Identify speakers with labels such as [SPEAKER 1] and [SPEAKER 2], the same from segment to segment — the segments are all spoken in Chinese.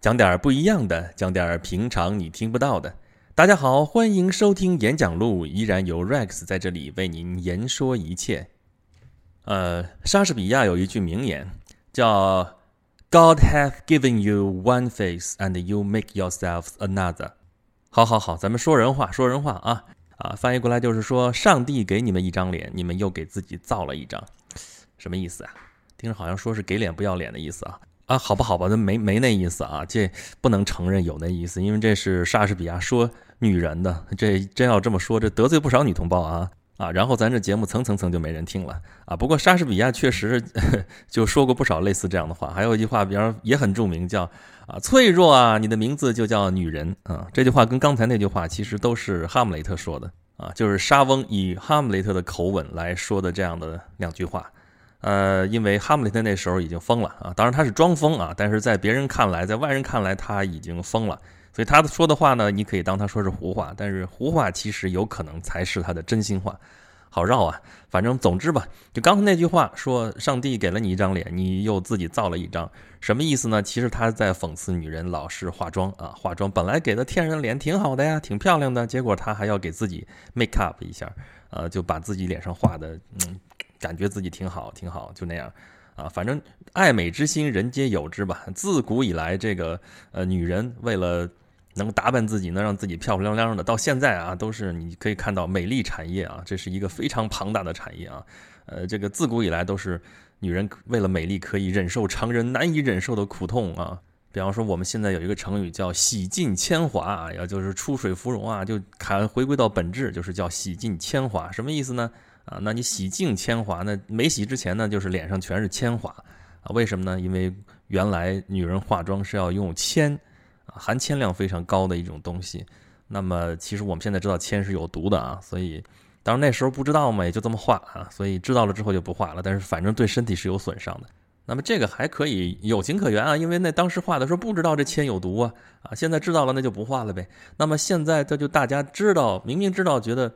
[SPEAKER 1] 讲点不一样的，讲点平常你听不到的。大家好，欢迎收听演讲录，依然由 Rex 在这里为您言说一切。呃，莎士比亚有一句名言叫 “God hath given you one face, and you make yourselves another。”好好好，咱们说人话，说人话啊啊！翻译过来就是说，上帝给你们一张脸，你们又给自己造了一张，什么意思啊？听着好像说是给脸不要脸的意思啊啊，好吧好吧，那没没那意思啊，这不能承认有那意思，因为这是莎士比亚说女人的，这真要这么说，这得罪不少女同胞啊啊！然后咱这节目层层层就没人听了啊。不过莎士比亚确实 就说过不少类似这样的话，还有一句话，比方也很著名，叫啊脆弱啊，你的名字就叫女人啊。这句话跟刚才那句话其实都是哈姆雷特说的啊，就是莎翁以哈姆雷特的口吻来说的这样的两句话。呃，因为哈姆雷特那时候已经疯了啊，当然他是装疯啊，但是在别人看来，在外人看来他已经疯了，所以他说的话呢，你可以当他说是胡话，但是胡话其实有可能才是他的真心话，好绕啊，反正总之吧，就刚才那句话说，上帝给了你一张脸，你又自己造了一张，什么意思呢？其实他在讽刺女人老是化妆啊，化妆本来给的天然脸挺好的呀，挺漂亮的，结果他还要给自己 make up 一下，呃，就把自己脸上画的，嗯。感觉自己挺好，挺好，就那样，啊，反正爱美之心，人皆有之吧。自古以来，这个呃，女人为了能打扮自己，能让自己漂漂亮亮的，到现在啊，都是你可以看到美丽产业啊，这是一个非常庞大的产业啊。呃，这个自古以来都是女人为了美丽可以忍受常人难以忍受的苦痛啊。比方说，我们现在有一个成语叫洗尽铅华啊，也就是出水芙蓉啊，就看回归到本质，就是叫洗尽铅华，什么意思呢？啊，那你洗净铅华，那没洗之前呢，就是脸上全是铅华啊？为什么呢？因为原来女人化妆是要用铅啊，含铅量非常高的一种东西。那么其实我们现在知道铅是有毒的啊，所以当然那时候不知道嘛，也就这么化啊。所以知道了之后就不化了，但是反正对身体是有损伤的。那么这个还可以有情可原啊，因为那当时化的时候不知道这铅有毒啊啊，现在知道了那就不化了呗。那么现在这就大家知道，明明知道，觉得。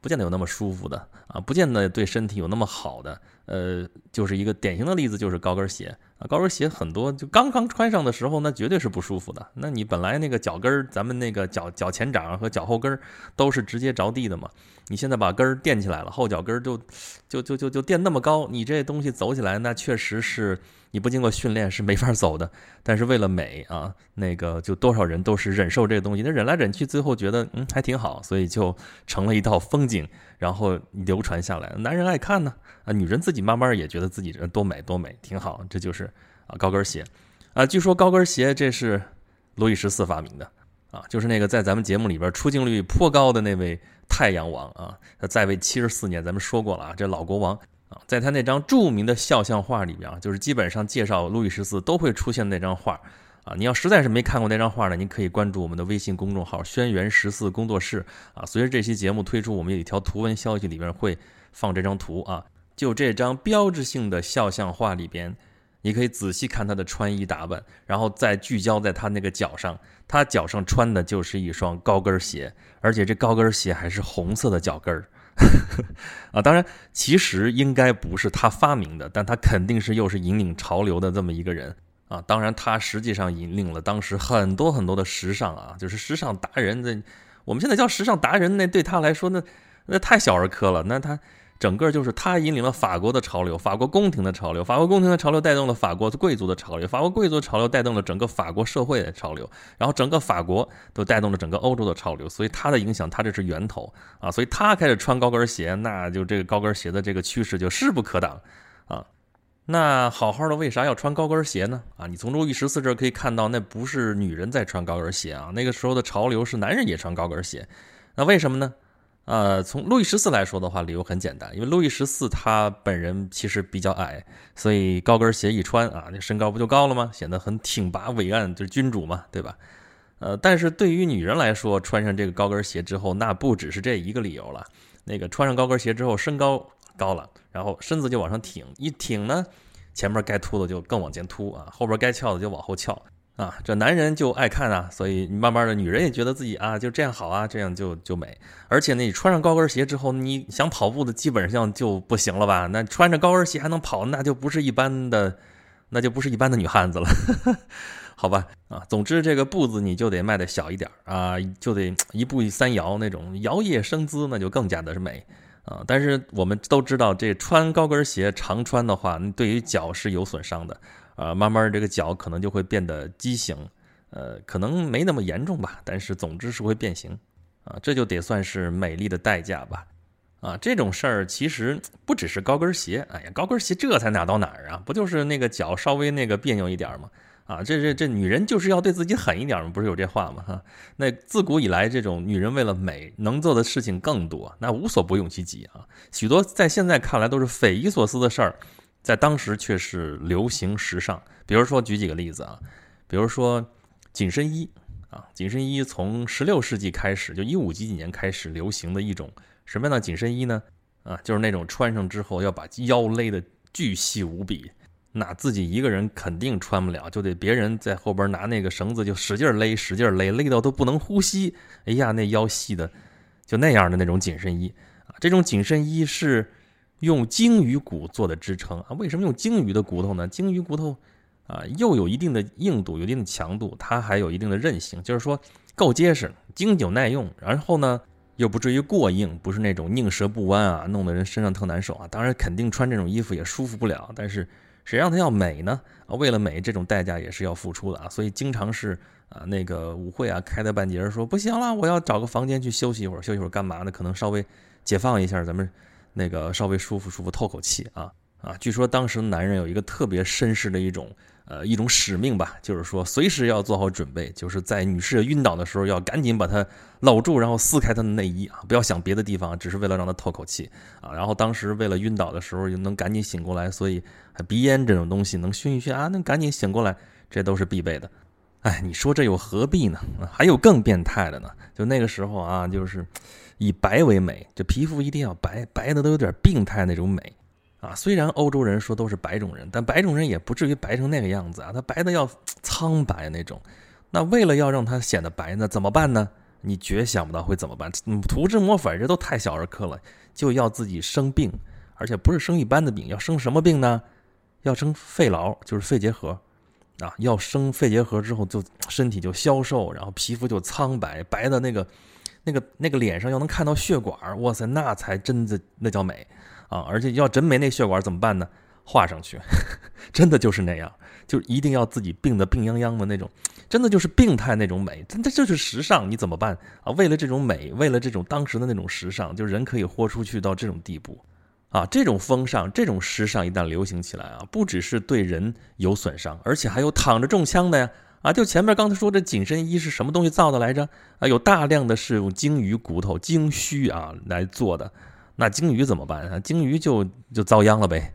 [SPEAKER 1] 不见得有那么舒服的啊，不见得对身体有那么好的，呃，就是一个典型的例子，就是高跟鞋啊，高跟鞋很多就刚刚穿上的时候，那绝对是不舒服的。那你本来那个脚跟儿，咱们那个脚脚前掌和脚后跟儿都是直接着地的嘛，你现在把跟儿垫起来了，后脚跟儿就就就就就垫那么高，你这东西走起来那确实是。你不经过训练是没法走的，但是为了美啊，那个就多少人都是忍受这个东西，那忍来忍去，最后觉得嗯还挺好，所以就成了一道风景，然后流传下来。男人爱看呢，啊，女人自己慢慢也觉得自己人多美多美，挺好。这就是啊高跟鞋，啊，据说高跟鞋这是路易十四发明的啊，就是那个在咱们节目里边出镜率颇高的那位太阳王啊，在位七十四年，咱们说过了啊，这老国王。啊，在他那张著名的肖像画里边啊，就是基本上介绍路易十四都会出现那张画啊。你要实在是没看过那张画呢，您可以关注我们的微信公众号“轩辕十四工作室”啊。随着这期节目推出，我们有一条图文消息里边会放这张图啊。就这张标志性的肖像画里边，你可以仔细看他的穿衣打扮，然后再聚焦在他那个脚上，他脚上穿的就是一双高跟鞋，而且这高跟鞋还是红色的脚跟儿。啊，当然，其实应该不是他发明的，但他肯定是又是引领潮流的这么一个人啊。当然，他实际上引领了当时很多很多的时尚啊，就是时尚达人。那我们现在叫时尚达人，那对他来说，那那太小儿科了。那他。整个就是他引领了法国的潮流，法国宫廷的潮流，法国宫廷的潮流带动了法国贵族的潮流，法国贵族的潮流带动了整个法国社会的潮流，然后整个法国都带动了整个欧洲的潮流，所以他的影响，他这是源头啊，所以他开始穿高跟鞋，那就这个高跟鞋的这个趋势就势不可挡啊。那好好的为啥要穿高跟鞋呢？啊，你从路易十四这可以看到，那不是女人在穿高跟鞋啊，那个时候的潮流是男人也穿高跟鞋，那为什么呢？呃，从路易十四来说的话，理由很简单，因为路易十四他本人其实比较矮，所以高跟鞋一穿啊，那身高不就高了吗？显得很挺拔伟岸，就是君主嘛，对吧？呃，但是对于女人来说，穿上这个高跟鞋之后，那不只是这一个理由了。那个穿上高跟鞋之后，身高高了，然后身子就往上挺，一挺呢，前面该凸的就更往前凸啊，后边该翘的就往后翘。啊，这男人就爱看啊，所以慢慢的女人也觉得自己啊就这样好啊，这样就就美。而且呢，你穿上高跟鞋之后，你想跑步的基本上就不行了吧？那穿着高跟鞋还能跑，那就不是一般的，那就不是一般的女汉子了。好吧，啊，总之这个步子你就得迈的小一点啊，就得一步三摇那种摇曳生姿，那就更加的是美啊。但是我们都知道，这穿高跟鞋常穿的话，对于脚是有损伤的啊。慢慢这个脚可能就会变得畸形，呃，可能没那么严重吧，但是总之是会变形啊。这就得算是美丽的代价吧。啊，这种事儿其实不只是高跟鞋，哎呀，高跟鞋这才哪到哪儿啊？不就是那个脚稍微那个别扭一点吗？啊，这这这女人就是要对自己狠一点吗？不是有这话吗？哈，那自古以来，这种女人为了美能做的事情更多，那无所不用其极啊。许多在现在看来都是匪夷所思的事儿，在当时却是流行时尚。比如说，举几个例子啊，比如说紧身衣啊，紧身衣从十六世纪开始，就一五几几年开始流行的一种。什么样的紧身衣呢？啊，就是那种穿上之后要把腰勒得巨细无比，那自己一个人肯定穿不了，就得别人在后边拿那个绳子就使劲勒，使劲勒，勒到都不能呼吸。哎呀，那腰细的，就那样的那种紧身衣啊。这种紧身衣是用鲸鱼骨做的支撑啊。为什么用鲸鱼的骨头呢？鲸鱼骨头啊，又有一定的硬度，有一定的强度，它还有一定的韧性，就是说够结实、经久耐用。然后呢？又不至于过硬，不是那种宁折不弯啊，弄得人身上特难受啊。当然，肯定穿这种衣服也舒服不了。但是，谁让它要美呢？啊，为了美，这种代价也是要付出的啊。所以，经常是啊，那个舞会啊，开到半截儿说不行了，我要找个房间去休息一会儿。休息会儿干嘛呢？可能稍微解放一下，咱们那个稍微舒服舒服，透口气啊啊。据说当时男人有一个特别绅士的一种。呃，一种使命吧，就是说随时要做好准备，就是在女士晕倒的时候要赶紧把她搂住，然后撕开她的内衣啊，不要想别的地方，只是为了让她透口气啊。然后当时为了晕倒的时候又能赶紧醒过来，所以鼻烟这种东西能熏一熏啊，能赶紧醒过来，这都是必备的。哎，你说这又何必呢？还有更变态的呢，就那个时候啊，就是以白为美，就皮肤一定要白，白的都有点病态那种美。啊，虽然欧洲人说都是白种人，但白种人也不至于白成那个样子啊，他白的要苍白那种。那为了要让他显得白，呢怎么办呢？你绝想不到会怎么办？涂脂抹粉这都太小儿科了，就要自己生病，而且不是生一般的病，要生什么病呢？要生肺痨，就是肺结核啊。要生肺结核之后，就 身体就消瘦，然后皮肤就苍白，白的那个、那个、那个脸上要能看到血管，哇塞，那才真的那叫美。啊，而且要真没那血管怎么办呢？画上去，真的就是那样，就一定要自己病得病殃殃的那种，真的就是病态那种美，真的就是时尚，你怎么办啊？为了这种美，为了这种当时的那种时尚，就人可以豁出去到这种地步，啊，这种风尚、这种时尚一旦流行起来啊，不只是对人有损伤，而且还有躺着中枪的呀！啊，就前面刚才说这紧身衣是什么东西造的来着？啊，有大量的是用鲸鱼骨头、鲸须啊来做的。那鲸鱼怎么办啊？鲸鱼就就遭殃了呗。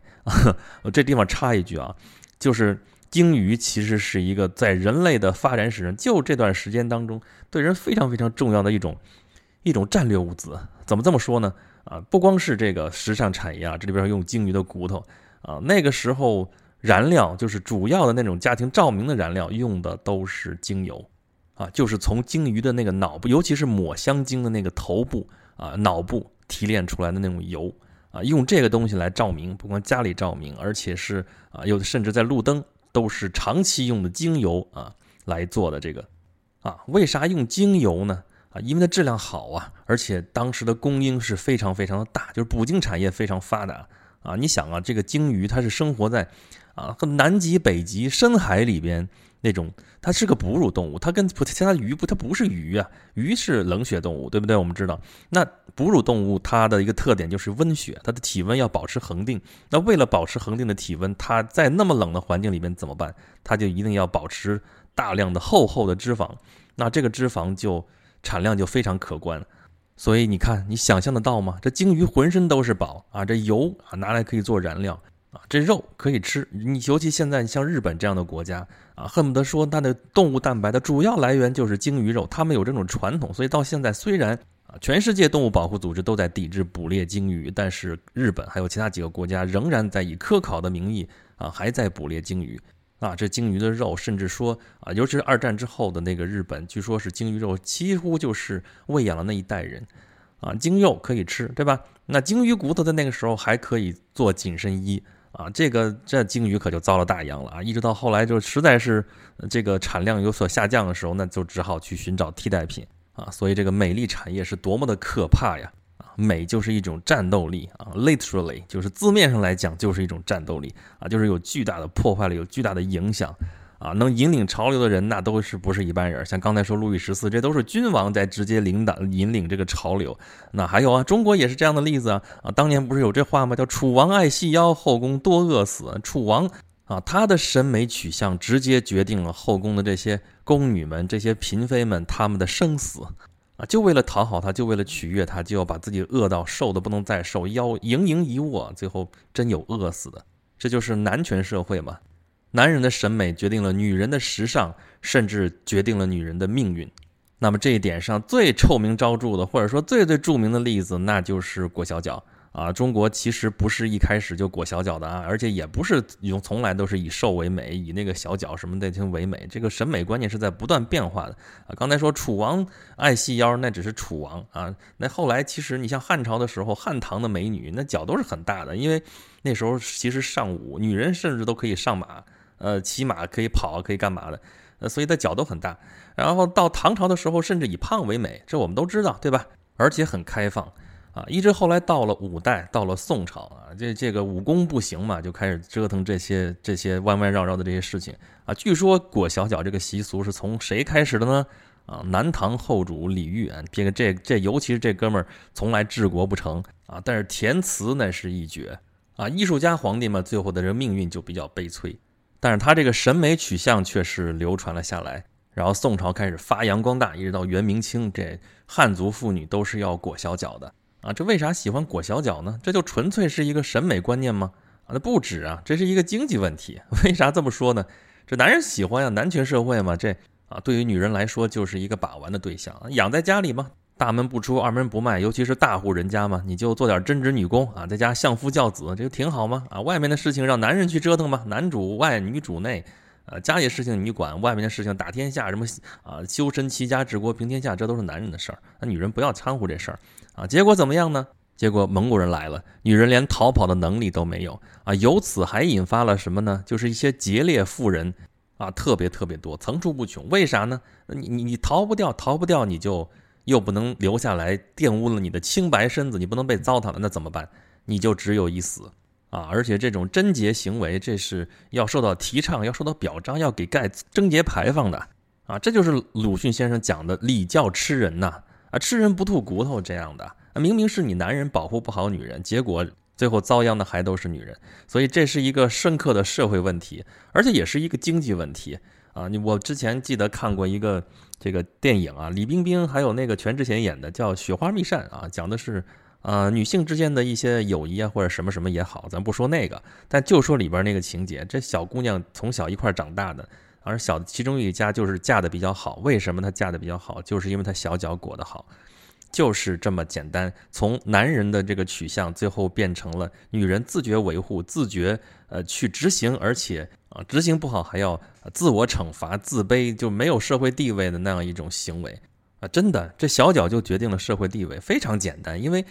[SPEAKER 1] 我 这地方插一句啊，就是鲸鱼其实是一个在人类的发展史上就这段时间当中对人非常非常重要的一种一种战略物资。怎么这么说呢？啊，不光是这个时尚产业啊，这里边用鲸鱼的骨头啊，那个时候燃料就是主要的那种家庭照明的燃料用的都是精油啊，就是从鲸鱼的那个脑部，尤其是抹香鲸的那个头部啊脑部。提炼出来的那种油啊，用这个东西来照明，不光家里照明，而且是啊，有的甚至在路灯都是长期用的精油啊来做的这个啊。为啥用精油呢？啊，因为它质量好啊，而且当时的供应是非常非常的大，就是捕鲸产业非常发达啊。你想啊，这个鲸鱼它是生活在啊南极、北极深海里边。那种它是个哺乳动物，它跟其他鱼不，它不是鱼啊，鱼是冷血动物，对不对？我们知道，那哺乳动物它的一个特点就是温血，它的体温要保持恒定。那为了保持恒定的体温，它在那么冷的环境里面怎么办？它就一定要保持大量的厚厚的脂肪，那这个脂肪就产量就非常可观。所以你看，你想象得到吗？这鲸鱼浑身都是宝啊，这油啊拿来可以做燃料。啊，这肉可以吃，你尤其现在像日本这样的国家啊，恨不得说它的动物蛋白的主要来源就是鲸鱼肉，他们有这种传统，所以到现在虽然啊，全世界动物保护组织都在抵制捕猎鲸鱼，但是日本还有其他几个国家仍然在以科考的名义啊，还在捕猎鲸鱼啊。这鲸鱼的肉，甚至说啊，尤其是二战之后的那个日本，据说是鲸鱼肉几乎就是喂养了那一代人啊，鲸肉可以吃，对吧？那鲸鱼骨头在那个时候还可以做紧身衣。啊，这个这鲸鱼可就遭了大殃了啊！一直到后来就实在是这个产量有所下降的时候，那就只好去寻找替代品啊。所以这个美丽产业是多么的可怕呀！美就是一种战斗力啊，literally 就是字面上来讲就是一种战斗力啊，就是有巨大的破坏力，有巨大的影响。啊，能引领潮流的人，那都是不是一般人。像刚才说路易十四，这都是君王在直接领导引领这个潮流。那还有啊，中国也是这样的例子啊。啊，当年不是有这话吗？叫“楚王爱细腰，后宫多饿死”。楚王啊，他的审美取向直接决定了后宫的这些宫女们、这些嫔妃们他们的生死啊。就为了讨好他，就为了取悦他，就要把自己饿到瘦的不能再瘦，腰盈盈一握，最后真有饿死的。这就是男权社会嘛。男人的审美决定了女人的时尚，甚至决定了女人的命运。那么这一点上最臭名昭著的，或者说最最著名的例子，那就是裹小脚啊。中国其实不是一开始就裹小脚的啊，而且也不是用从来都是以瘦为美，以那个小脚什么的就为美。这个审美观念是在不断变化的啊。刚才说楚王爱细腰，那只是楚王啊。那后来其实你像汉朝的时候，汉唐的美女那脚都是很大的，因为那时候其实上武，女人甚至都可以上马。呃，骑马可以跑，可以干嘛的？呃，所以他脚都很大。然后到唐朝的时候，甚至以胖为美，这我们都知道，对吧？而且很开放啊。一直后来到了五代，到了宋朝啊，这这个武功不行嘛，就开始折腾这些这些弯弯绕绕的这些事情啊。据说裹小脚这个习俗是从谁开始的呢？啊，南唐后主李煜啊，这个这这，尤其是这哥们儿从来治国不成啊，但是填词那是一绝啊。艺术家皇帝嘛，最后的这个命运就比较悲催。但是他这个审美取向却是流传了下来，然后宋朝开始发扬光大，一直到元明清，这汉族妇女都是要裹小脚的啊！这为啥喜欢裹小脚呢？这就纯粹是一个审美观念吗？啊，那不止啊，这是一个经济问题。为啥这么说呢？这男人喜欢呀，男权社会嘛，这啊，对于女人来说就是一个把玩的对象，养在家里嘛。大门不出，二门不迈，尤其是大户人家嘛，你就做点针织女工啊，在家相夫教子，这就挺好吗？啊，外面的事情让男人去折腾嘛，男主外女主内，呃，家里事情你管，外面的事情打天下，什么啊，修身齐家治国平天下，这都是男人的事儿，那女人不要掺和这事儿啊。结果怎么样呢？结果蒙古人来了，女人连逃跑的能力都没有啊。由此还引发了什么呢？就是一些劫掠妇人啊，特别特别多，层出不穷。为啥呢？你你你逃不掉，逃不掉，你就。又不能留下来玷污了你的清白身子，你不能被糟蹋了，那怎么办？你就只有一死啊！而且这种贞洁行为，这是要受到提倡，要受到表彰，要给盖贞节牌坊的啊！这就是鲁迅先生讲的礼教吃人呐啊！吃人不吐骨头这样的啊！明明是你男人保护不好女人，结果最后遭殃的还都是女人，所以这是一个深刻的社会问题，而且也是一个经济问题。啊，你我之前记得看过一个这个电影啊，李冰冰还有那个全智贤演的，叫《雪花秘扇》啊，讲的是呃女性之间的一些友谊啊，或者什么什么也好，咱不说那个，但就说里边那个情节，这小姑娘从小一块长大的，而小的其中一家就是嫁的比较好，为什么她嫁的比较好？就是因为她小脚裹得好。就是这么简单，从男人的这个取向，最后变成了女人自觉维护、自觉呃去执行，而且啊执行不好还要自我惩罚、自卑，就没有社会地位的那样一种行为啊！真的，这小脚就决定了社会地位，非常简单，因为。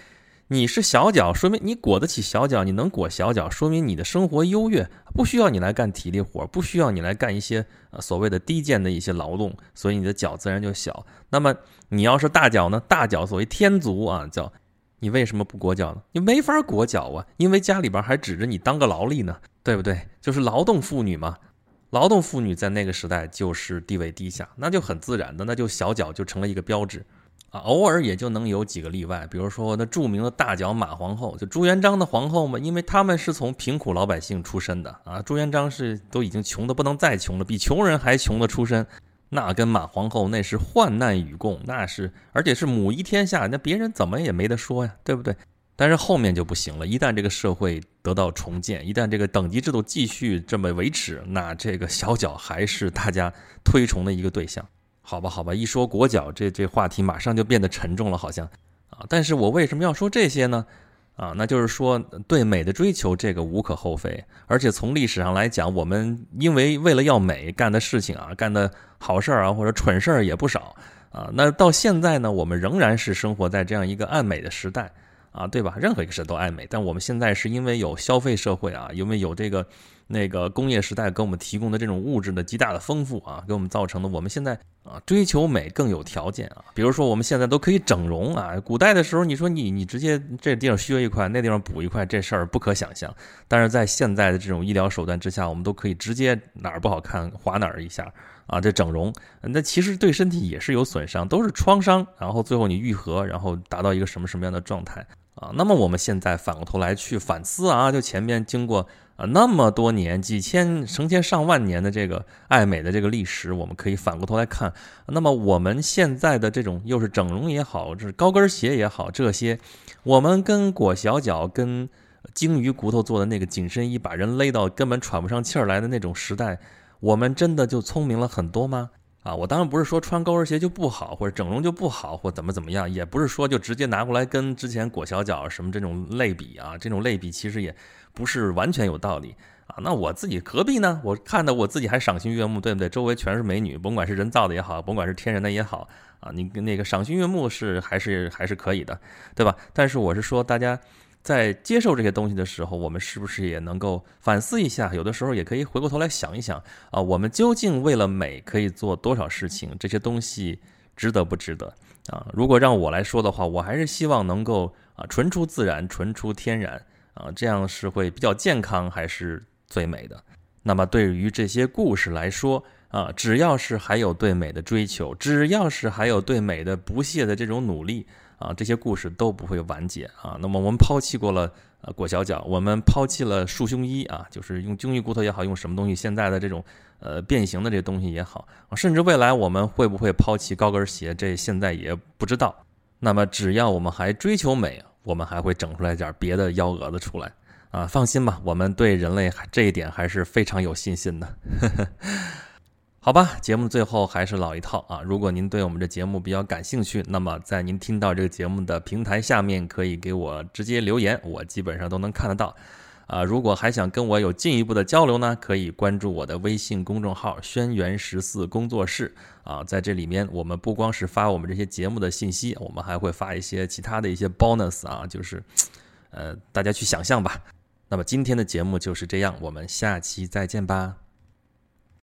[SPEAKER 1] 你是小脚，说明你裹得起小脚，你能裹小脚，说明你的生活优越，不需要你来干体力活，不需要你来干一些呃所谓的低贱的一些劳动，所以你的脚自然就小。那么你要是大脚呢？大脚所谓天足啊，叫你为什么不裹脚呢？你没法裹脚啊，因为家里边还指着你当个劳力呢，对不对？就是劳动妇女嘛，劳动妇女在那个时代就是地位低下，那就很自然的，那就小脚就成了一个标志。啊，偶尔也就能有几个例外，比如说那著名的大脚马皇后，就朱元璋的皇后嘛，因为他们是从贫苦老百姓出身的啊。朱元璋是都已经穷的不能再穷了，比穷人还穷的出身，那跟马皇后那是患难与共，那是而且是母仪天下，那别人怎么也没得说呀，对不对？但是后面就不行了，一旦这个社会得到重建，一旦这个等级制度继续这么维持，那这个小脚还是大家推崇的一个对象。好吧，好吧，一说裹脚，这这话题马上就变得沉重了，好像啊。但是我为什么要说这些呢？啊，那就是说对美的追求，这个无可厚非。而且从历史上来讲，我们因为为了要美干的事情啊，干的好事儿啊，或者蠢事儿也不少啊。那到现在呢，我们仍然是生活在这样一个爱美的时代啊，对吧？任何一个时代都爱美，但我们现在是因为有消费社会啊，因为有这个那个工业时代给我们提供的这种物质的极大的丰富啊，给我们造成的我们现在啊追求美更有条件啊。比如说我们现在都可以整容啊，古代的时候你说你你直接这地方削一块，那地方补一块，这事儿不可想象。但是在现在的这种医疗手段之下，我们都可以直接哪儿不好看划哪儿一下啊，这整容那其实对身体也是有损伤，都是创伤，然后最后你愈合，然后达到一个什么什么样的状态。啊，那么我们现在反过头来去反思啊，就前面经过啊那么多年、几千、成千上万年的这个爱美的这个历史，我们可以反过头来看，那么我们现在的这种又是整容也好，是高跟鞋也好，这些我们跟裹小脚、跟鲸鱼骨头做的那个紧身衣，把人勒到根本喘不上气儿来的那种时代，我们真的就聪明了很多吗？啊，我当然不是说穿高跟鞋就不好，或者整容就不好，或怎么怎么样，也不是说就直接拿过来跟之前裹小脚什么这种类比啊，这种类比其实也不是完全有道理啊。那我自己何必呢？我看的我自己还赏心悦目，对不对？周围全是美女，甭管是人造的也好，甭管是天然的也好啊，你那个赏心悦目是还是还是可以的，对吧？但是我是说大家。在接受这些东西的时候，我们是不是也能够反思一下？有的时候也可以回过头来想一想啊，我们究竟为了美可以做多少事情？这些东西值得不值得啊？如果让我来说的话，我还是希望能够啊，纯出自然，纯出天然啊，这样是会比较健康，还是最美的。那么对于这些故事来说啊，只要是还有对美的追求，只要是还有对美的不懈的这种努力。啊，这些故事都不会完结啊。那么我们抛弃过了呃裹小脚，我们抛弃了束胸衣啊，就是用鲸鱼骨头也好，用什么东西，现在的这种呃变形的这东西也好，甚至未来我们会不会抛弃高跟鞋，这现在也不知道。那么只要我们还追求美，我们还会整出来点别的幺蛾子出来啊。放心吧，我们对人类这一点还是非常有信心的。好吧，节目最后还是老一套啊！如果您对我们这节目比较感兴趣，那么在您听到这个节目的平台下面可以给我直接留言，我基本上都能看得到。啊，如果还想跟我有进一步的交流呢，可以关注我的微信公众号“轩辕十四工作室”啊，在这里面我们不光是发我们这些节目的信息，我们还会发一些其他的一些 bonus 啊，就是，呃，大家去想象吧。那么今天的节目就是这样，我们下期再见吧。